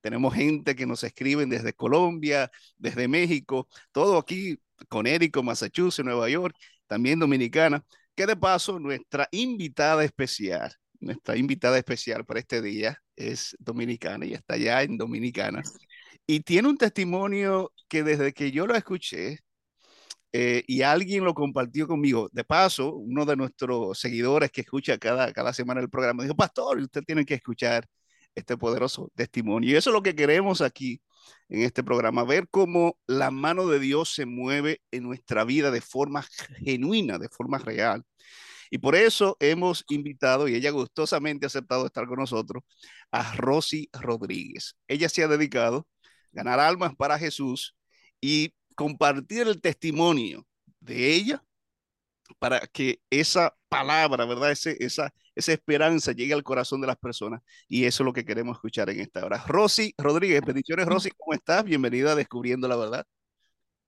Tenemos gente que nos escriben desde Colombia, desde México, todo aquí, Connecticut, Massachusetts, Nueva York, también Dominicana, que de paso nuestra invitada especial, nuestra invitada especial para este día es dominicana y está ya en Dominicana. Y tiene un testimonio que desde que yo lo escuché, eh, y alguien lo compartió conmigo. De paso, uno de nuestros seguidores que escucha cada, cada semana el programa dijo, pastor, usted tiene que escuchar este poderoso testimonio. Y eso es lo que queremos aquí en este programa, ver cómo la mano de Dios se mueve en nuestra vida de forma genuina, de forma real. Y por eso hemos invitado, y ella gustosamente ha aceptado estar con nosotros, a Rosy Rodríguez. Ella se ha dedicado a ganar almas para Jesús y compartir el testimonio de ella para que esa palabra, ¿verdad? Ese, esa, esa esperanza llegue al corazón de las personas. Y eso es lo que queremos escuchar en esta hora. Rosy Rodríguez, bendiciones Rosy, ¿cómo estás? Bienvenida a Descubriendo la Verdad.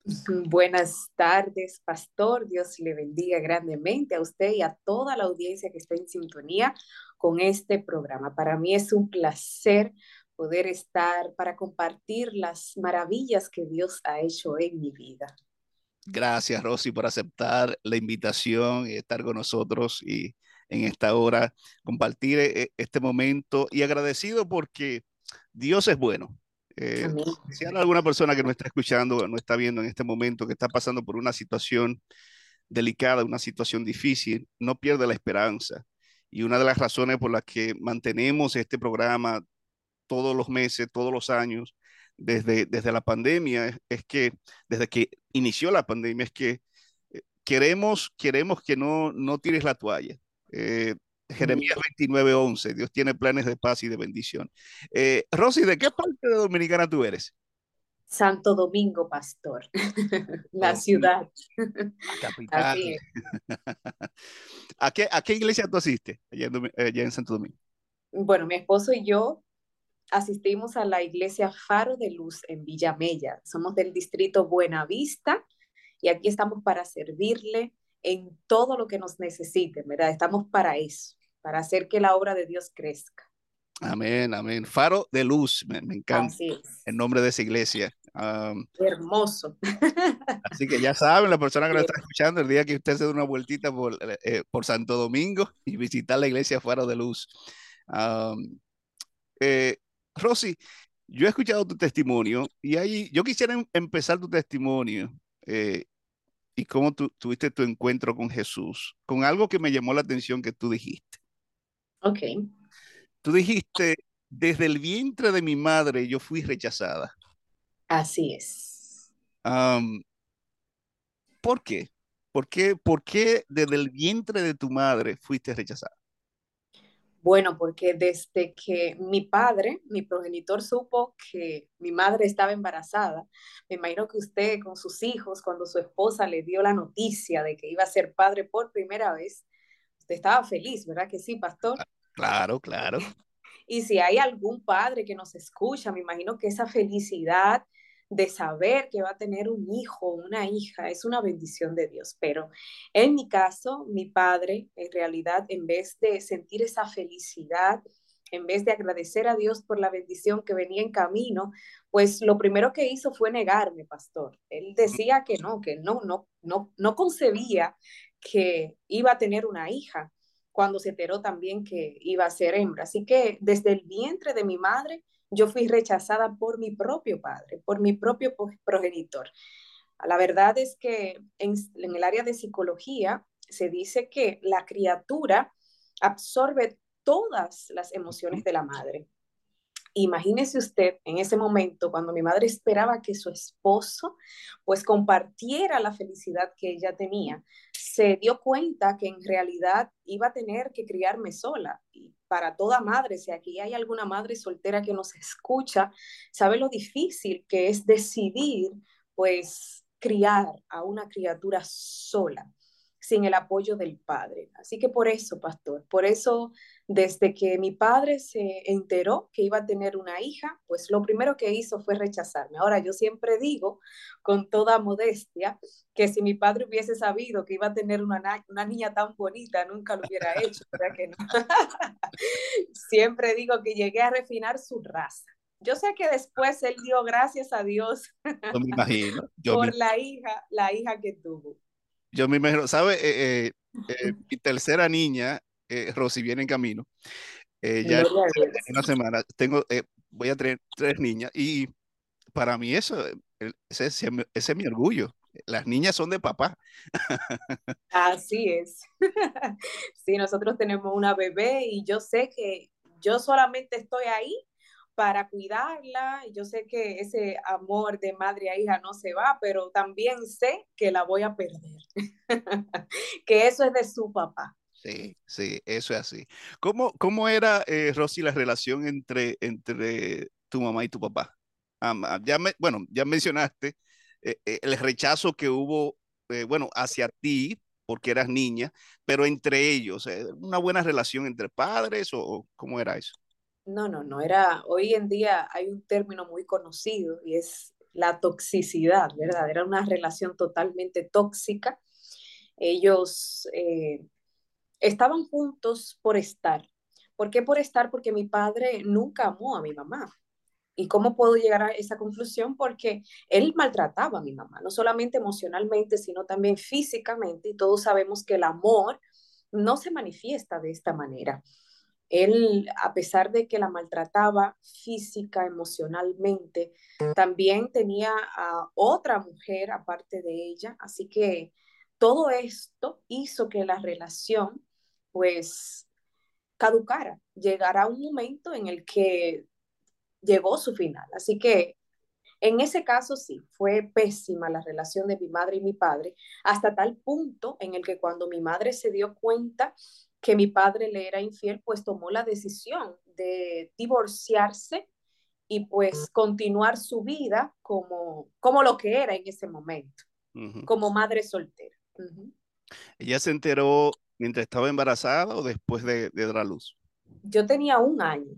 Buenas tardes, pastor. Dios le bendiga grandemente a usted y a toda la audiencia que está en sintonía con este programa. Para mí es un placer poder estar para compartir las maravillas que Dios ha hecho en mi vida. Gracias, Rosy, por aceptar la invitación y estar con nosotros y en esta hora compartir eh, este momento y agradecido porque Dios es bueno. Eh, si hay alguna persona que no está escuchando, no está viendo en este momento, que está pasando por una situación delicada, una situación difícil, no pierde la esperanza. Y una de las razones por las que mantenemos este programa todos los meses, todos los años, desde, desde la pandemia, es, que desde que inició la pandemia, es que eh, queremos, queremos que no, no tires la toalla. Eh, Jeremías 29, 11, Dios tiene planes de paz y de bendición. Eh, Rosy, ¿de qué parte de Dominicana tú eres? Santo Domingo, pastor, la ciudad. La capital. ¿A, qué, ¿A qué iglesia tú asistes allá en, allá en Santo Domingo? Bueno, mi esposo y yo asistimos a la iglesia Faro de Luz en Villamella. Somos del distrito Buenavista y aquí estamos para servirle en todo lo que nos necesite, ¿verdad? Estamos para eso, para hacer que la obra de Dios crezca. Amén, amén. Faro de Luz, me, encanta el nombre de esa iglesia. Hermoso. Así que ya saben, la persona que lo está escuchando, el día que usted se dé una vueltita por, eh, por Santo Domingo y visitar la iglesia Faro de Luz. eh, Rosy, yo he escuchado tu testimonio y ahí yo quisiera em, empezar tu testimonio eh, y cómo tú tuviste tu encuentro con Jesús, con algo que me llamó la atención que tú dijiste. Ok. Tú dijiste, desde el vientre de mi madre yo fui rechazada. Así es. ¿Por qué? ¿Por qué? ¿Por qué desde el vientre de tu madre fuiste rechazada? Bueno, porque desde que mi padre, mi progenitor, supo que mi madre estaba embarazada, me imagino que usted con sus hijos, cuando su esposa le dio la noticia de que iba a ser padre por primera vez, usted estaba feliz, ¿verdad que sí, pastor? Claro, claro. Y si hay algún padre que nos escucha, me imagino que esa felicidad de saber que va a tener un hijo una hija es una bendición de Dios. Pero en mi caso, mi padre, en realidad, en vez de sentir esa felicidad, en vez de agradecer a Dios por la bendición que venía en camino, pues lo primero que hizo fue negarme, pastor. Él decía que no, que no, no, no, no concebía que iba a tener una hija cuando se enteró también que iba a ser hembra. Así que desde el vientre de mi madre, yo fui rechazada por mi propio padre, por mi propio progenitor. La verdad es que en, el área de psicología se dice que la criatura absorbe todas las emociones de la madre. Imagínese usted en ese momento cuando mi madre esperaba que su esposo pues compartiera la felicidad que ella tenía, se dio cuenta que en realidad iba a tener que criarme sola. Y para toda madre, si aquí hay alguna madre soltera que nos escucha, sabe lo difícil que es decidir pues criar a una criatura sola sin el apoyo del padre. Así que por eso, pastor, por eso desde que mi padre se enteró que iba a tener una hija, pues lo primero que hizo fue rechazarme. Ahora yo siempre digo con toda modestia que si mi padre hubiese sabido que iba a tener una, una niña tan bonita, nunca lo hubiera hecho, ¿verdad que no? siempre digo que llegué a refinar su raza yo sé que después él dio gracias a Dios yo me imagino. por la hija, la hija que tuvo. Yo me imagino, ¿sabe? Eh, eh, eh, mi tercera niña, Rosy, viene en camino. ya en una semana tengo, voy a tener tres niñas y para mí eso, ese, ese, es mi orgullo. Las niñas son de papá. Así es. Sí, nosotros tenemos una bebé y yo sé que yo solamente estoy ahí para cuidarla. Yo sé que ese amor de madre a hija no se va, pero también sé que la voy a perder. que eso es de su papá. Sí, sí, eso es así. ¿Cómo, cómo era, eh, Rosy, la relación entre, entre tu mamá y tu papá? ya me, bueno, ya mencionaste eh, eh, el rechazo que hubo, bueno, hacia ti porque eras niña, pero entre ellos, una buena relación entre padres o cómo era eso? No, no, no era, hoy en día hay un término muy conocido y es la toxicidad, ¿verdad? Era una relación totalmente tóxica. Ellos estaban juntos por estar. ¿Por qué por estar? Porque mi padre nunca amó a mi mamá. ¿Y cómo puedo llegar a esa conclusión? Porque él maltrataba a mi mamá, no solamente emocionalmente, sino también físicamente, y todos sabemos que el amor no se manifiesta de esta manera. Él, a pesar de que la maltrataba física, emocionalmente, también tenía a otra mujer aparte de ella, así que todo esto hizo que la relación pues caducara. Llegará un momento en el que llegó su final. Así que en ese caso sí, fue pésima la relación de mi madre y mi padre, hasta tal punto en el que cuando mi madre se dio cuenta que mi padre le era infiel, pues tomó la decisión de divorciarse y pues continuar su vida como, como lo que era en ese momento, como madre soltera. ¿Ella se enteró mientras estaba embarazada o después de, de dar a luz? Yo tenía un año,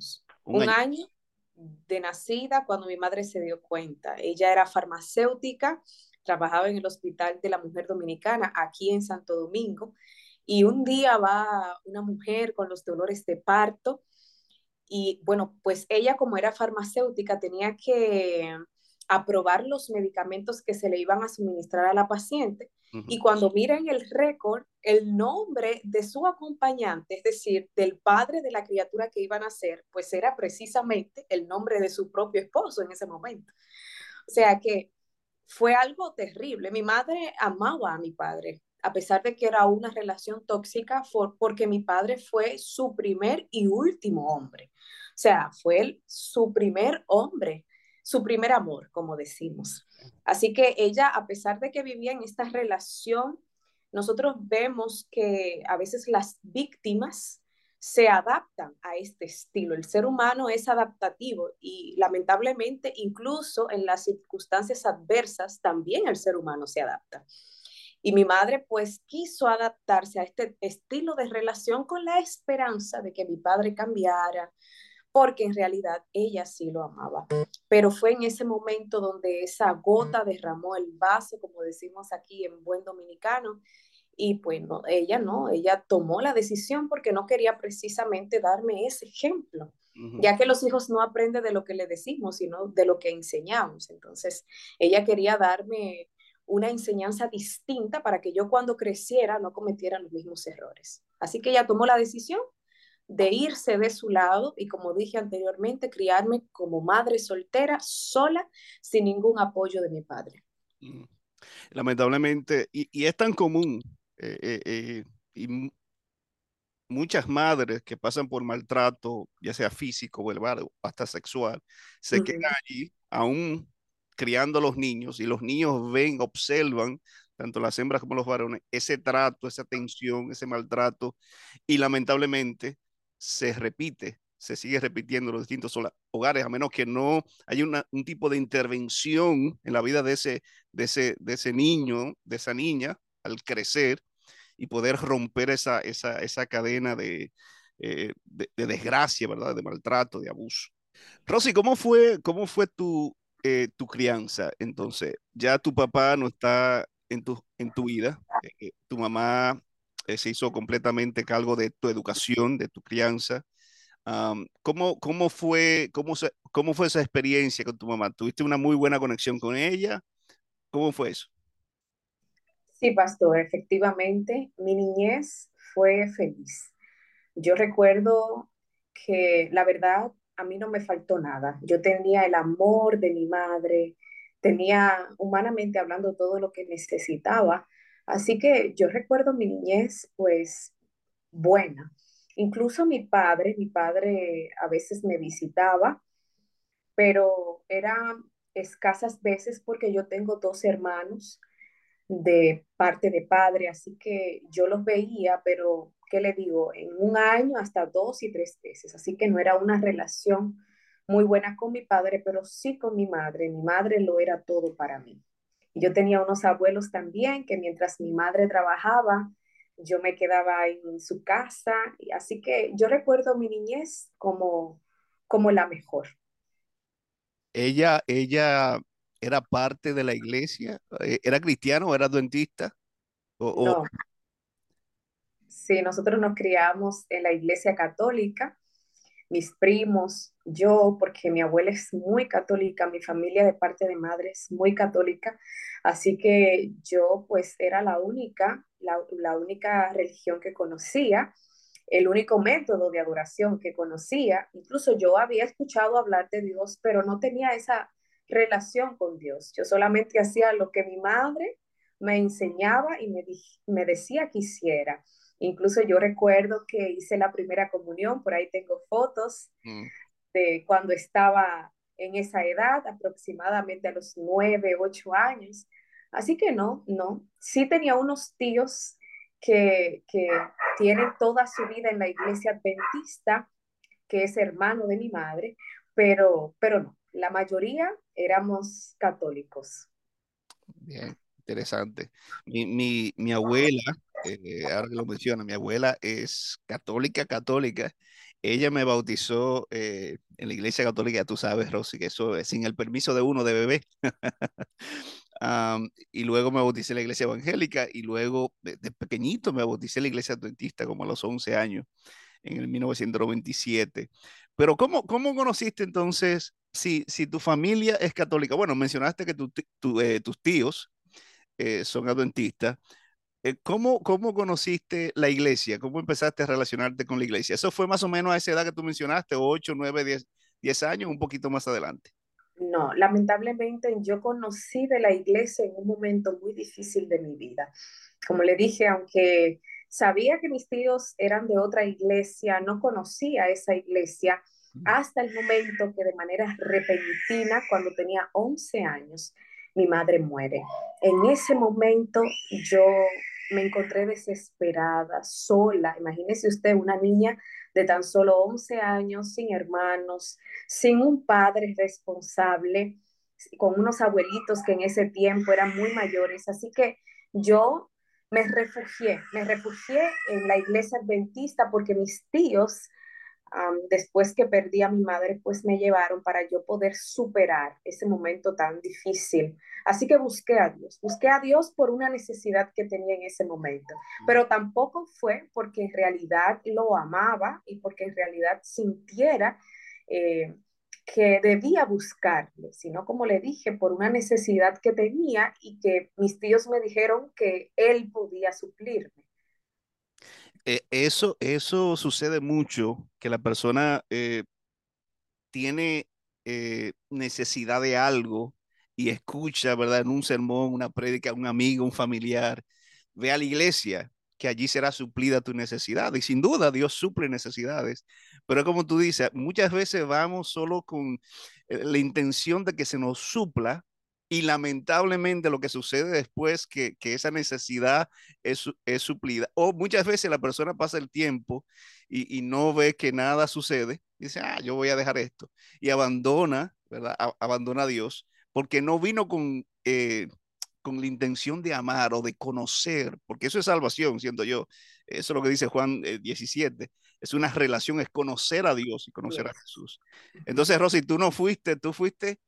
un, año de nacida cuando mi madre se dio cuenta. Ella era farmacéutica, trabajaba en el Hospital de la Mujer Dominicana aquí en Santo Domingo y un día va una mujer con los dolores de parto y bueno, pues ella como era farmacéutica tenía que aprobar los medicamentos que se le iban a suministrar a la paciente y cuando miran el récord, el nombre de su acompañante, es decir, del padre de la criatura que iban a ser, pues era precisamente el nombre de su propio esposo en ese momento. O sea que fue algo terrible. Mi madre amaba a mi padre, a pesar de que era una relación tóxica, porque mi padre fue su primer y último hombre. O sea, fue su primer hombre su primer amor, como decimos. Así que ella, a pesar de que vivía en esta relación, nosotros vemos que a veces las víctimas se adaptan a este estilo. El ser humano es adaptativo y lamentablemente incluso en las circunstancias adversas también el ser humano se adapta. Y mi madre pues quiso adaptarse a este estilo de relación con la esperanza de que mi padre cambiara, porque en realidad ella sí lo amaba. Pero fue en ese momento donde esa gota derramó el vaso, como decimos aquí en buen dominicano, y pues ella no, ella tomó la decisión porque no quería precisamente darme ese ejemplo, ya que los hijos no aprenden de lo que le decimos, sino de lo que enseñamos. Entonces, ella quería darme una enseñanza distinta para que yo cuando creciera no cometiera los mismos errores. Así que ella tomó la decisión de irse de su lado y, como dije anteriormente, criarme como madre soltera, sola, sin ningún apoyo de mi padre. Mm. Lamentablemente, y, es tan común, eh, eh, eh, y muchas madres que pasan por maltrato, ya sea físico, verbal o hasta sexual, se quedan allí aún criando a los niños y los niños ven, observan tanto las hembras como los varones, ese trato, esa tensión, ese maltrato, y lamentablemente se repite, se sigue repitiendo en los distintos hogares, a menos que no haya un tipo de intervención en la vida de ese, de, ese, de ese niño, de esa niña, al crecer y poder romper esa, esa, esa cadena de, eh, de, desgracia, ¿verdad? De maltrato, de abuso. Rosy, ¿cómo fue, cómo fue tu, eh, tu crianza? Entonces, ya tu papá no está en tu, en tu vida, eh, tu mamá se hizo completamente cargo de tu educación, de tu crianza. Um, ¿cómo, ¿Cómo fue cómo, cómo fue esa experiencia con tu mamá? ¿Tuviste una muy buena conexión con ella? ¿Cómo fue eso? Sí, pastor, efectivamente, mi niñez fue feliz. Yo recuerdo que la verdad a mí no me faltó nada. Yo tenía el amor de mi madre, tenía humanamente hablando todo lo que necesitaba. Así que yo recuerdo mi niñez pues buena. Incluso mi padre, mi padre a veces me visitaba, pero eran escasas veces porque yo tengo dos hermanos de parte de padre, así que yo los veía, pero ¿qué le digo? En un año hasta dos y tres veces, así que no era una relación muy buena con mi padre, pero sí con mi madre. Mi madre lo era todo para mí. Yo tenía unos abuelos también que mientras mi madre trabajaba, yo me quedaba en su casa, y así que yo recuerdo mi niñez como, como la mejor. Ella, ella era parte de la iglesia, eh, era cristiano o era adventista. O, No, sí, nosotros nos criamos en la iglesia católica, mis primos, yo, porque mi abuela es muy católica, mi familia de parte de madre es muy católica, así que yo pues era la única, la, única religión que conocía, el único método de adoración que conocía. Incluso yo había escuchado hablar de Dios, pero no tenía esa relación con Dios. Yo solamente hacía lo que mi madre me enseñaba y me, me decía que hiciera. Incluso yo recuerdo que hice la primera comunión, por ahí tengo fotos mm, de cuando estaba en esa edad, aproximadamente a los nueve, ocho años. Así que no, no. Sí tenía unos tíos que, que tienen toda su vida en la iglesia adventista, que es hermano de mi madre, pero, pero no, la mayoría éramos católicos. bien, interesante. Mi, mi, mi abuela, eh, ahora que lo menciona, mi abuela es católica, católica. Ella me bautizó eh, en la iglesia católica, ya tú sabes, Rosy, que eso es sin el permiso de uno de bebé. Am, y luego me bauticé en la iglesia evangélica y luego de, de pequeñito me bauticé en la iglesia adventista como a los 11 años, en el 1997. Pero ¿cómo, cómo conociste entonces, si, si tu familia es católica? Bueno, mencionaste que tu tu, eh, tus tíos eh, son adventistas. Eh, ¿cómo, cómo conociste la iglesia? ¿Cómo empezaste a relacionarte con la iglesia? ¿Eso fue más o menos a esa edad que tú mencionaste, 8 9 10 10 años, un poquito más adelante? No, lamentablemente yo conocí de la iglesia en un momento muy difícil de mi vida. Como le dije, aunque sabía que mis tíos eran de otra iglesia, no conocía esa iglesia hasta el momento que de manera repentina, cuando tenía 11 años, mi madre muere. En ese momento yo me encontré desesperada, sola. Imagínese usted una niña de tan solo 11 años, sin hermanos, sin un padre responsable, con unos abuelitos que en ese tiempo eran muy mayores. Así que yo me refugié, me refugié en la iglesia adventista porque mis tíos, um, después que perdí a mi madre, pues me llevaron para yo poder superar ese momento tan difícil. Así que busqué a Dios, busqué a Dios por una necesidad que tenía en ese momento, pero tampoco fue porque en realidad lo amaba y porque en realidad sintiera eh, que debía buscarle, sino como le dije, por una necesidad que tenía y que mis tíos me dijeron que él podía suplirme. Eh, eso, eso sucede mucho, que la persona eh, tiene eh, necesidad de algo y escucha, ¿verdad? En un sermón, una prédica, un amigo, un familiar, ve a la iglesia, que allí será suplida tu necesidad. Y sin duda Dios suple necesidades. Pero como tú dices, muchas veces vamos solo con la intención de que se nos supla. Y lamentablemente lo que sucede después que, que esa necesidad es, es suplida. O muchas veces la persona pasa el tiempo y, y no ve que nada sucede. Dice, ah, yo voy a dejar esto y abandona, ¿verdad? A- abandona a Dios porque no vino con, eh, con la intención de amar o de conocer, porque eso es salvación, siento yo. Eso es lo que dice Juan eh, 17. Es una relación, es conocer a Dios y conocer a. Jesús. Entonces, Rosy, tú no fuiste, tú fuiste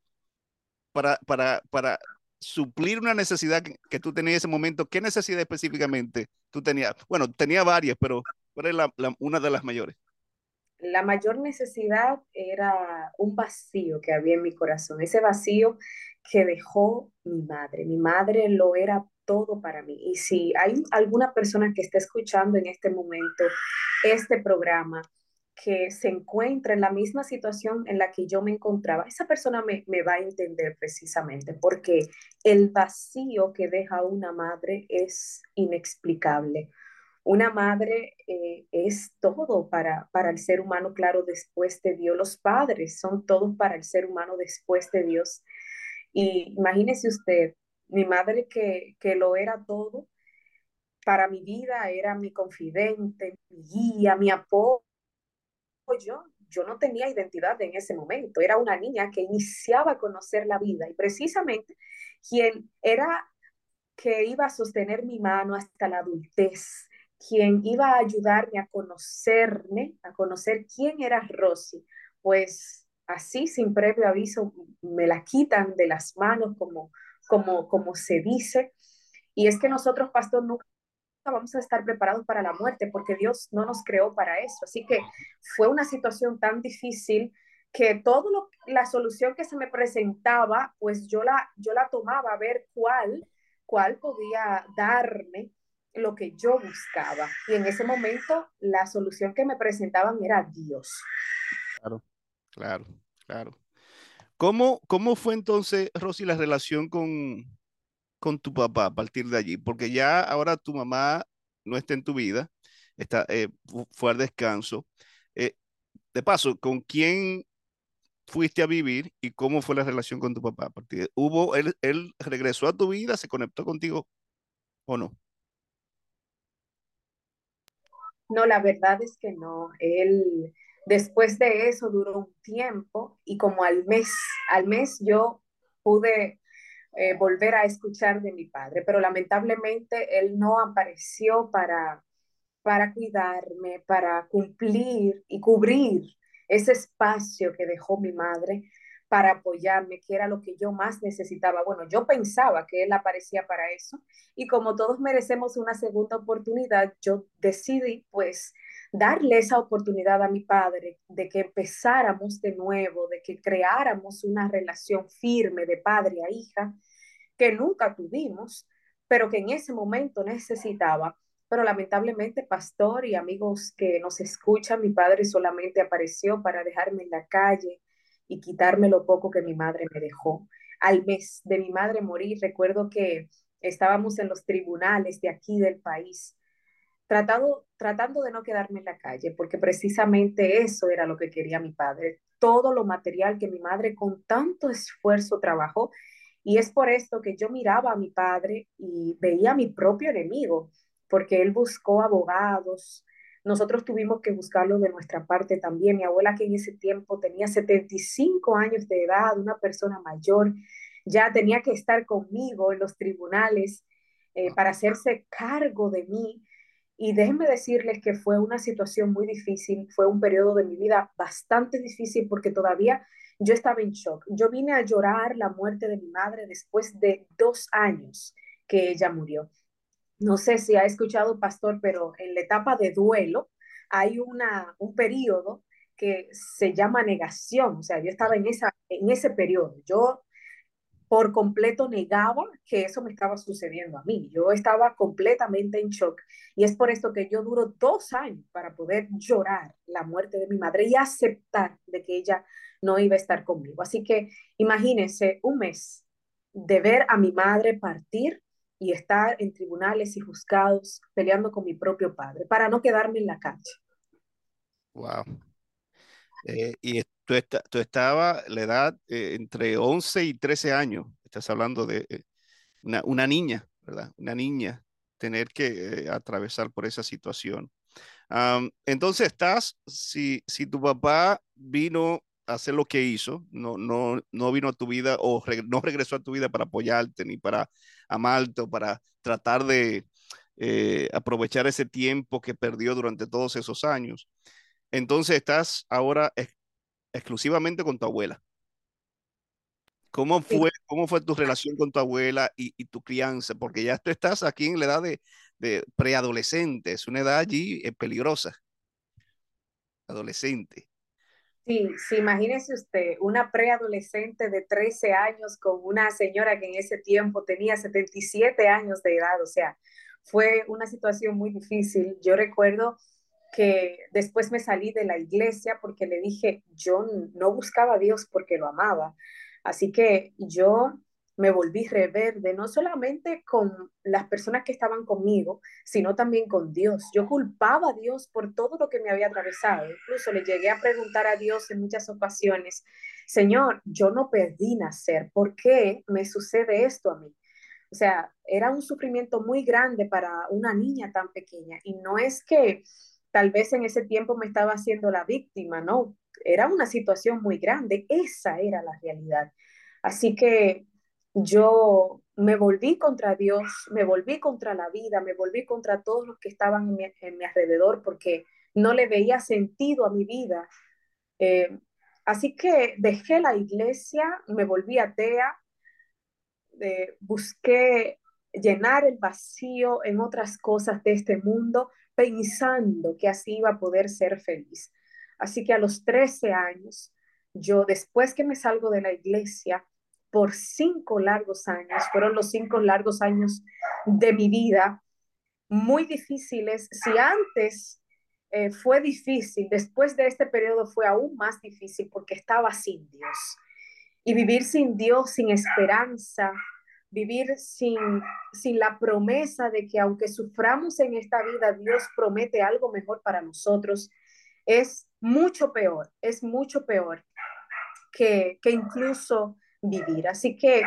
para, suplir una necesidad que, tú tenías en ese momento. ¿Qué necesidad específicamente tú tenías? Bueno, tenía varias, pero ¿cuál es la, una de las mayores? la mayor necesidad era un vacío que había en mi corazón, ese vacío que dejó mi madre. Mi madre lo era todo para mí. Y si hay alguna persona que esté escuchando en este momento este programa, que se encuentra en la misma situación en la que yo me encontraba, esa persona me, me, va a entender precisamente, porque el vacío que deja una madre es inexplicable. Una madre eh, es todo para, para el ser humano, claro, después de Dios. Los padres son todos para el ser humano después de Dios. Y imagínese usted, mi madre que, que lo era todo, para mi vida era mi confidente, mi guía, mi apoyo. Yo no tenía identidad en ese momento, era una niña que iniciaba a conocer la vida y precisamente quien era que iba a sostener mi mano hasta la adultez, quien iba a ayudarme a conocerme, a conocer quién era Rosy, pues así sin previo aviso me la quitan de las manos como, como, como se dice. Y es que nosotros, pastor, nunca vamos a estar preparados para la muerte porque Dios no nos creó para eso. Así que fue una situación tan difícil que todo lo, la solución que se me presentaba, pues yo la, yo la tomaba a ver cuál, cuál podía darme lo que yo buscaba. Y en ese momento la solución que me presentaban era Dios. Claro, claro, claro. ¿Cómo, cómo fue entonces, Rosy, la relación con, con tu papá a partir de allí? Porque ya ahora tu mamá no está en tu vida, está, eh, fue al descanso. Eh, de paso, ¿con quién fuiste a vivir y cómo fue la relación con tu papá? De, ¿Hubo, él, él regresó a tu vida, se conectó contigo o no? No, la verdad es que no. Él después de eso duró un tiempo y como al mes, al mes yo pude eh, volver a escuchar de mi padre, pero lamentablemente él no apareció para, para cuidarme, para cumplir y cubrir ese espacio que dejó mi madre para apoyarme, que era lo que yo más necesitaba. Bueno, yo pensaba que él aparecía para eso y como todos merecemos una segunda oportunidad, yo decidí pues darle esa oportunidad a mi padre de que empezáramos de nuevo, de que creáramos una relación firme de padre a hija que nunca tuvimos, pero que en ese momento necesitaba. Pero lamentablemente, pastor y amigos que nos escuchan, mi padre solamente apareció para dejarme en la calle, y quitarme lo poco que mi madre me dejó. Al mes de mi madre morir, recuerdo que estábamos en los tribunales de aquí del país, tratado, tratando de no quedarme en la calle, porque precisamente eso era lo que quería mi padre, todo lo material que mi madre con tanto esfuerzo trabajó. Y es por esto que yo miraba a mi padre y veía a mi propio enemigo, porque él buscó abogados, nosotros tuvimos que buscarlo de nuestra parte también. Mi abuela, que en ese tiempo tenía 75 años de edad, una persona mayor, ya tenía que estar conmigo en los tribunales eh, para hacerse cargo de mí. Y déjenme decirles que fue una situación muy difícil, fue un periodo de mi vida bastante difícil porque todavía yo estaba en shock. Yo vine a llorar la muerte de mi madre después de dos años que ella murió no sé si ha escuchado, pastor, pero en la etapa de duelo hay una, un periodo que se llama negación. O sea, yo estaba en, esa, en ese periodo. Yo por completo negaba que eso me estaba sucediendo a mí. Yo estaba completamente en shock. Y es por esto que yo duro dos años para poder llorar la muerte de mi madre y aceptar de que ella no iba a estar conmigo. Así que imagínense un mes de ver a mi madre partir y estar en tribunales y juzgados peleando con mi propio padre para no quedarme en la cancha. Wow. Eh, y tú, está, tú la edad eh, entre 11 y 13 años. Estás hablando de eh, una, una, niña, ¿verdad? Una niña tener que atravesar por esa situación. entonces estás, si, si tu papá vino hacer lo que hizo, no, no, no vino a tu vida o no regresó a tu vida para apoyarte ni para amarte o para tratar de eh, aprovechar ese tiempo que perdió durante todos esos años. Entonces estás ahora exclusivamente con tu abuela. ¿Cómo fue, cómo fue tu relación con tu abuela y, tu crianza? Porque ya tú estás aquí en la edad de, de preadolescente, es una edad allí eh, peligrosa. adolescente. Sí, sí, imagínese usted, una preadolescente de 13 años con una señora que en ese tiempo tenía 77 años de edad, o sea, fue una situación muy difícil. Yo recuerdo que después me salí de la iglesia porque le dije, yo no buscaba a Dios porque lo amaba. Así que yo me volví reverde, no solamente con las personas que estaban conmigo, sino también con Dios. Yo culpaba a Dios por todo lo que me había atravesado. Incluso le llegué a preguntar a Dios en muchas ocasiones, Señor, yo no perdí nacer, ¿por qué me sucede esto a mí? O sea, era un sufrimiento muy grande para una niña tan pequeña. Y no es que tal vez en ese tiempo me estaba haciendo la víctima, no, era una situación muy grande, esa era la realidad. Así que yo me volví contra Dios, me volví contra la vida, me volví contra todos los que estaban en mi, alrededor porque no le veía sentido a mi vida. Eh, así que dejé la iglesia, me volví atea, eh, busqué llenar el vacío en otras cosas de este mundo, pensando que así iba a poder ser feliz. Así que a los 13 años, yo después que me salgo de la iglesia, por cinco largos años, fueron los cinco largos años de mi vida, muy difíciles. Si antes eh, fue difícil, después de este periodo fue aún más difícil porque estaba sin Dios. Y vivir sin Dios, sin esperanza, vivir sin, sin la promesa de que aunque suframos en esta vida, Dios promete algo mejor para nosotros, es mucho peor, es mucho peor que, que incluso vivir. Así que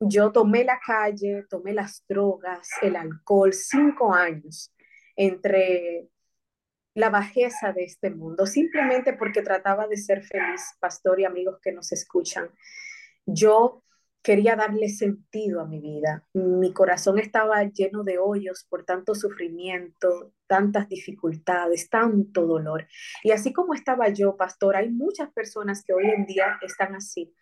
yo tomé la calle, tomé las drogas, el alcohol, cinco años entre la bajeza de este mundo, simplemente porque trataba de ser feliz, pastor y amigos que nos escuchan. Yo quería darle sentido a mi vida. Mi corazón estaba lleno de hoyos por tanto sufrimiento, tantas dificultades, tanto dolor. Y así como estaba yo, pastor, hay muchas personas que hoy en día están así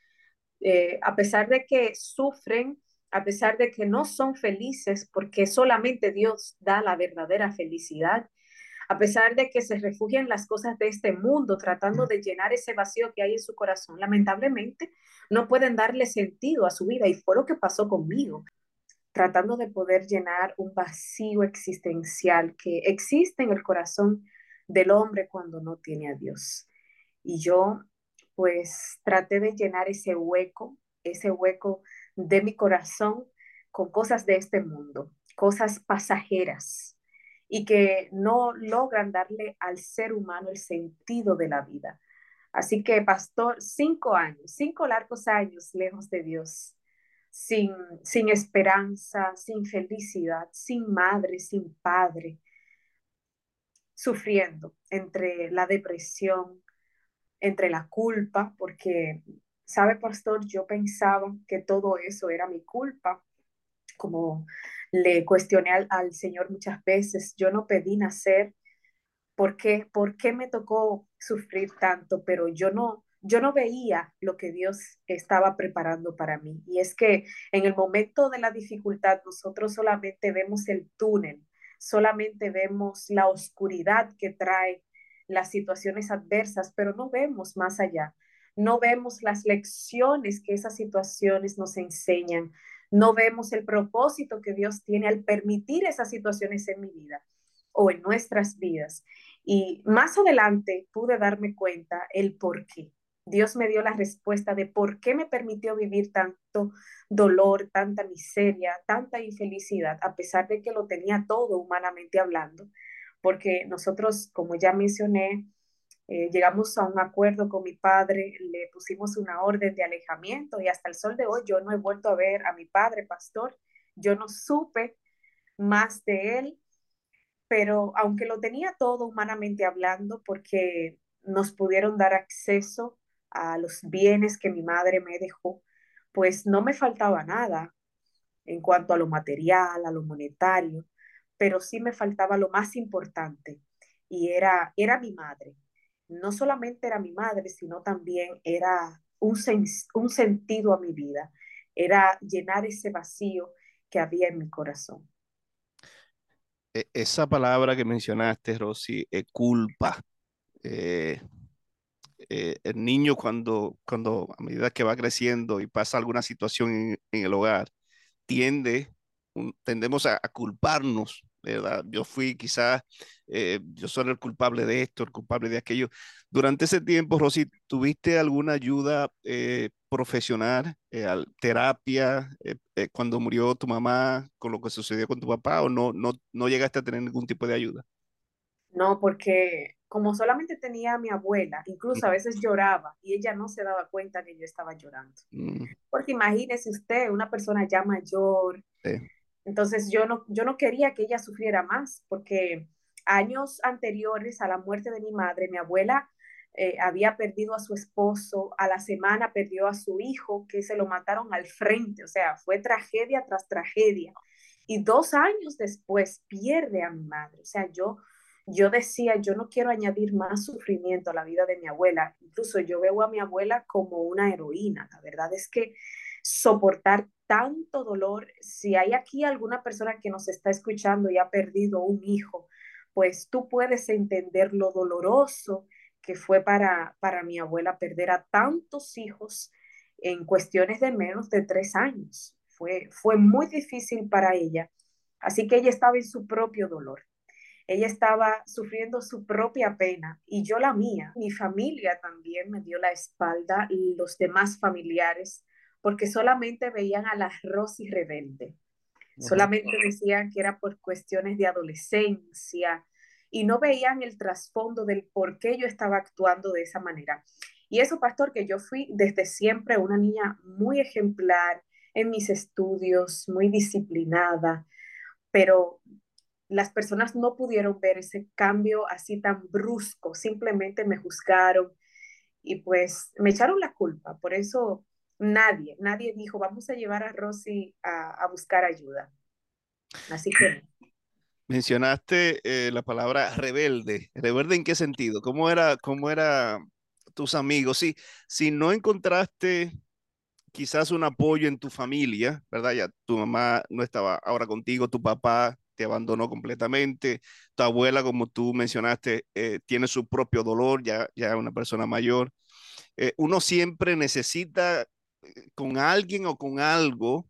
eh, a pesar de que sufren, a pesar de que no son felices, porque solamente Dios da la verdadera felicidad, a pesar de que se refugian las cosas de este mundo, tratando de llenar ese vacío que hay en su corazón, lamentablemente no pueden darle sentido a su vida. Y fue lo que pasó conmigo, tratando de poder llenar un vacío existencial que existe en el corazón del hombre cuando no tiene a Dios. Y yo pues traté de llenar ese hueco, ese hueco de mi corazón con cosas de este mundo, cosas pasajeras y que no logran darle al ser humano el sentido de la vida. Así que, pastor, cinco años, cinco largos años lejos de Dios, sin, sin esperanza, sin felicidad, sin madre, sin padre, sufriendo entre la depresión, entre la culpa, porque, sabe, pastor, yo pensaba que todo eso era mi culpa, como le cuestioné al, Señor muchas veces, yo no pedí nacer, ¿por qué, ¿por qué me tocó sufrir tanto? Pero yo no, yo no veía lo que Dios estaba preparando para mí. Y es que en el momento de la dificultad nosotros solamente vemos el túnel, solamente vemos la oscuridad que trae las situaciones adversas, pero no vemos más allá. No vemos las lecciones que esas situaciones nos enseñan. No vemos el propósito que Dios tiene al permitir esas situaciones en mi vida o en nuestras vidas. Y más adelante pude darme cuenta el por qué. Dios me dio la respuesta de por qué me permitió vivir tanto dolor, tanta miseria, tanta infelicidad, a pesar de que lo tenía todo humanamente hablando porque nosotros, como ya mencioné, eh, llegamos a un acuerdo con mi padre, le pusimos una orden de alejamiento y hasta el sol de hoy yo no he vuelto a ver a mi padre, pastor, yo no supe más de él, pero aunque lo tenía todo humanamente hablando, porque nos pudieron dar acceso a los bienes que mi madre me dejó, pues no me faltaba nada en cuanto a lo material, a lo monetario pero sí me faltaba lo más importante y era, era mi madre. No solamente era mi madre, sino también era un, un sentido a mi vida, era llenar ese vacío que había en mi corazón. E, esa palabra que mencionaste, Rosy, es culpa. eh, eh, el niño cuando, cuando a medida que va creciendo y pasa alguna situación en, el hogar, tiende, tendemos a, culparnos, ¿verdad? Yo fui quizás, eh, yo soy el culpable de esto, el culpable de aquello. Durante ese tiempo, Rosy, ¿tuviste alguna ayuda eh, profesional, eh, terapia, cuando murió tu mamá, con lo que sucedió con tu papá, o no, no, no llegaste a tener ningún tipo de ayuda? No, porque como solamente tenía a mi abuela, incluso a veces lloraba y ella no se daba cuenta que yo estaba llorando. Mm. Porque imagínese usted, una persona ya mayor. Sí. Entonces yo no, yo no quería que ella sufriera más, porque años anteriores a la muerte de mi madre, mi abuela eh, había perdido a su esposo, a la semana perdió a su hijo, que se lo mataron al frente, o sea, fue tragedia tras tragedia. Y dos años después pierde a mi madre, o sea, yo yo decía, yo no quiero añadir más sufrimiento a la vida de mi abuela. Incluso yo veo a mi abuela como una heroína. La verdad es que soportar tanto dolor, si hay aquí alguna persona que nos está escuchando y ha perdido un hijo, pues tú puedes entender lo doloroso que fue para, para mi abuela perder a tantos hijos en cuestiones de menos de tres años. Fue, fue muy difícil para ella. Así que ella estaba en su propio dolor. Ella estaba sufriendo su propia pena y yo la mía. Mi familia también me dio la espalda los demás familiares porque solamente veían a la Rosy rebelde. Solamente decían que era por cuestiones de adolescencia y no veían el trasfondo del por qué yo estaba actuando de esa manera. Y eso, pastor, que yo fui desde siempre una niña muy ejemplar en mis estudios, muy disciplinada, pero las personas no pudieron ver ese cambio así tan brusco, simplemente me juzgaron y pues me echaron la culpa. Por eso nadie, nadie dijo, vamos a llevar a Rosy a, buscar ayuda. Así que... Mencionaste eh, la palabra rebelde. ¿Rebelde en qué sentido? ¿Cómo era, cómo era tus amigos? Sí, si no encontraste quizás un apoyo en tu familia, ¿verdad? Ya tu mamá no estaba ahora contigo, tu papá te abandonó completamente. Tu abuela, como tú mencionaste, eh, tiene su propio dolor, ya, ya una persona mayor. Eh, uno siempre necesita con alguien o con algo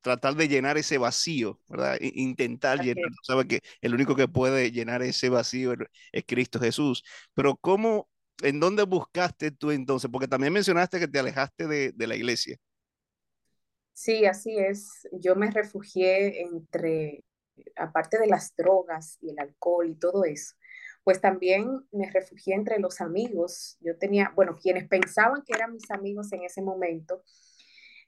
tratar de llenar ese vacío, ¿verdad? Intentar llenar, sabes que el único que puede llenar ese vacío es Cristo Jesús. Pero ¿cómo, en dónde buscaste tú entonces? Porque también mencionaste que te alejaste de, de la iglesia. Sí, así es. Yo me refugié entre, aparte de las drogas y el alcohol y todo eso, pues también me refugié entre los amigos. Yo tenía, bueno, quienes pensaban que eran mis amigos en ese momento,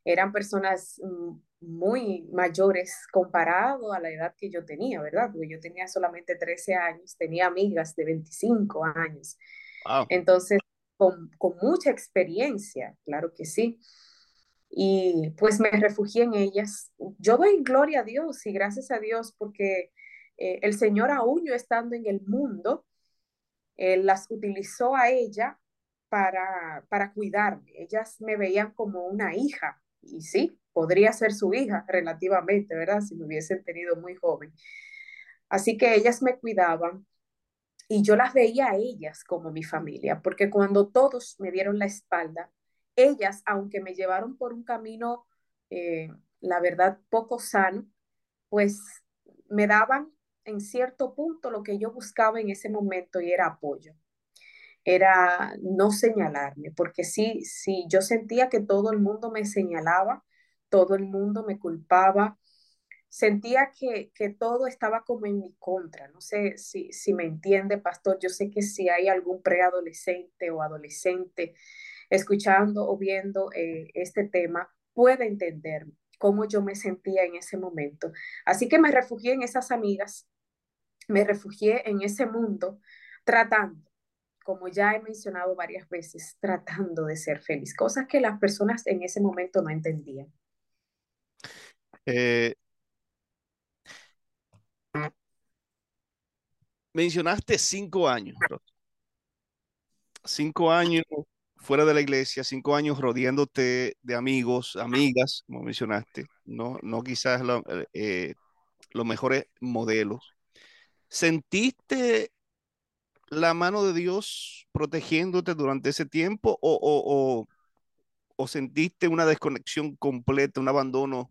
eran personas mm, muy mayores comparado a la edad que yo tenía, ¿verdad? Porque yo tenía solamente 13 años, tenía amigas de 25 años. Entonces, con, con mucha experiencia, claro que sí y pues me refugié en ellas. Yo doy gloria a Dios y gracias a Dios porque eh, el Señor aún yo estando en el mundo, Él las utilizó a ella para, para cuidarme. Ellas me veían como una hija y sí, podría ser su hija relativamente, ¿verdad? Si me hubiesen tenido muy joven. Así que ellas me cuidaban y yo las veía a ellas como mi familia, porque cuando todos me dieron la espalda, ellas, aunque me llevaron por un camino, eh, la verdad, poco sano, pues me daban en cierto punto lo que yo buscaba en ese momento y era apoyo. Era no señalarme, porque sí, sí, yo sentía que todo el mundo me señalaba, todo el mundo me culpaba, sentía que, que, todo estaba como en mi contra. No sé si, si me entiende, pastor. Yo sé que si hay algún preadolescente o adolescente escuchando o viendo eh, este tema puede entender cómo yo me sentía en ese momento. Así que me refugié en esas amigas, me refugié en ese mundo tratando, como ya he mencionado varias veces, tratando de ser feliz, cosas que las personas en ese momento no entendían. Eh, mencionaste cinco años, cinco años fuera de la iglesia, cinco años rodeándote de amigos, amigas, como mencionaste, no, no quizás eh, los mejores modelos. ¿Sentiste la mano de Dios protegiéndote durante ese tiempo o, o, o, sentiste una desconexión completa, un abandono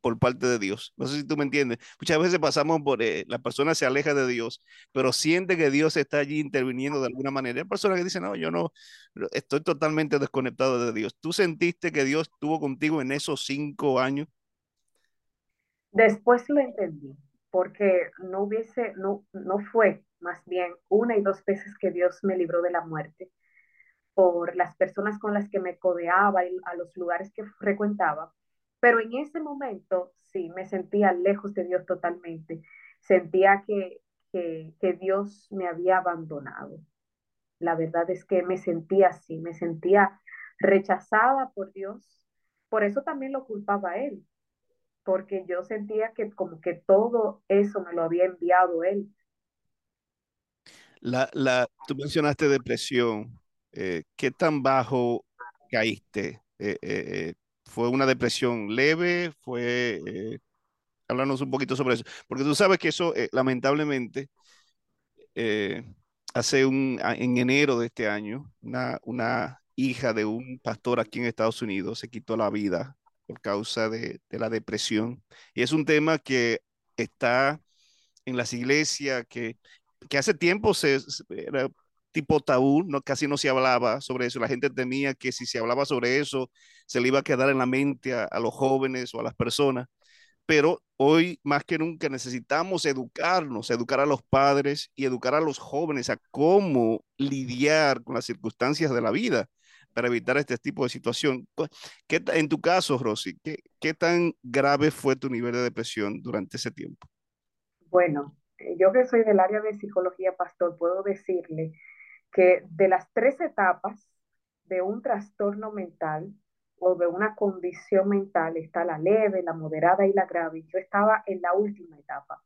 por parte de Dios. No sé si tú me entiendes. Muchas veces pasamos por, eh, la persona se aleja de Dios, pero siente que Dios está allí interviniendo de alguna manera. Hay personas que dicen, no, yo no, estoy totalmente desconectado de Dios. ¿Tú sentiste que Dios estuvo contigo en esos cinco años? Después lo entendí, porque no hubiese, no, no fue más bien una y dos veces que Dios me libró de la muerte por las personas con las que me codeaba y a los lugares que frecuentaba. Pero en ese momento sí, me sentía lejos de Dios totalmente. Sentía que, que, que Dios me había abandonado. La verdad es que me sentía así, me sentía rechazada por Dios. Por eso también lo culpaba a Él, porque yo sentía que como que todo eso me lo había enviado Él. La, la, tú mencionaste depresión. Eh, ¿Qué tan bajo caíste? Eh, eh, ¿Fue una depresión leve? ¿Fue... Eh, háblanos un poquito sobre eso. Porque tú sabes que eso, lamentablemente, hace un, en enero de este año, una, una hija de un pastor aquí en Estados Unidos se quitó la vida por causa de, la depresión. Y es un tema que está en las iglesias, que, hace tiempo se, era tipo tabú, no, casi no se hablaba sobre eso. La gente temía que si se hablaba sobre eso, se le iba a quedar en la mente a los jóvenes o a las personas. Pero hoy más que nunca necesitamos educarnos, educar a los padres y educar a los jóvenes a cómo lidiar con las circunstancias de la vida para evitar este tipo de situación. ¿Qué, en tu caso, Rosy, ¿qué, ¿qué tan grave fue tu nivel de depresión durante ese tiempo? Bueno, yo que soy del área de psicología, pastor, puedo decirle que de las tres etapas de un trastorno mental o de una condición mental está la leve, la moderada y la grave. Yo estaba en la última etapa.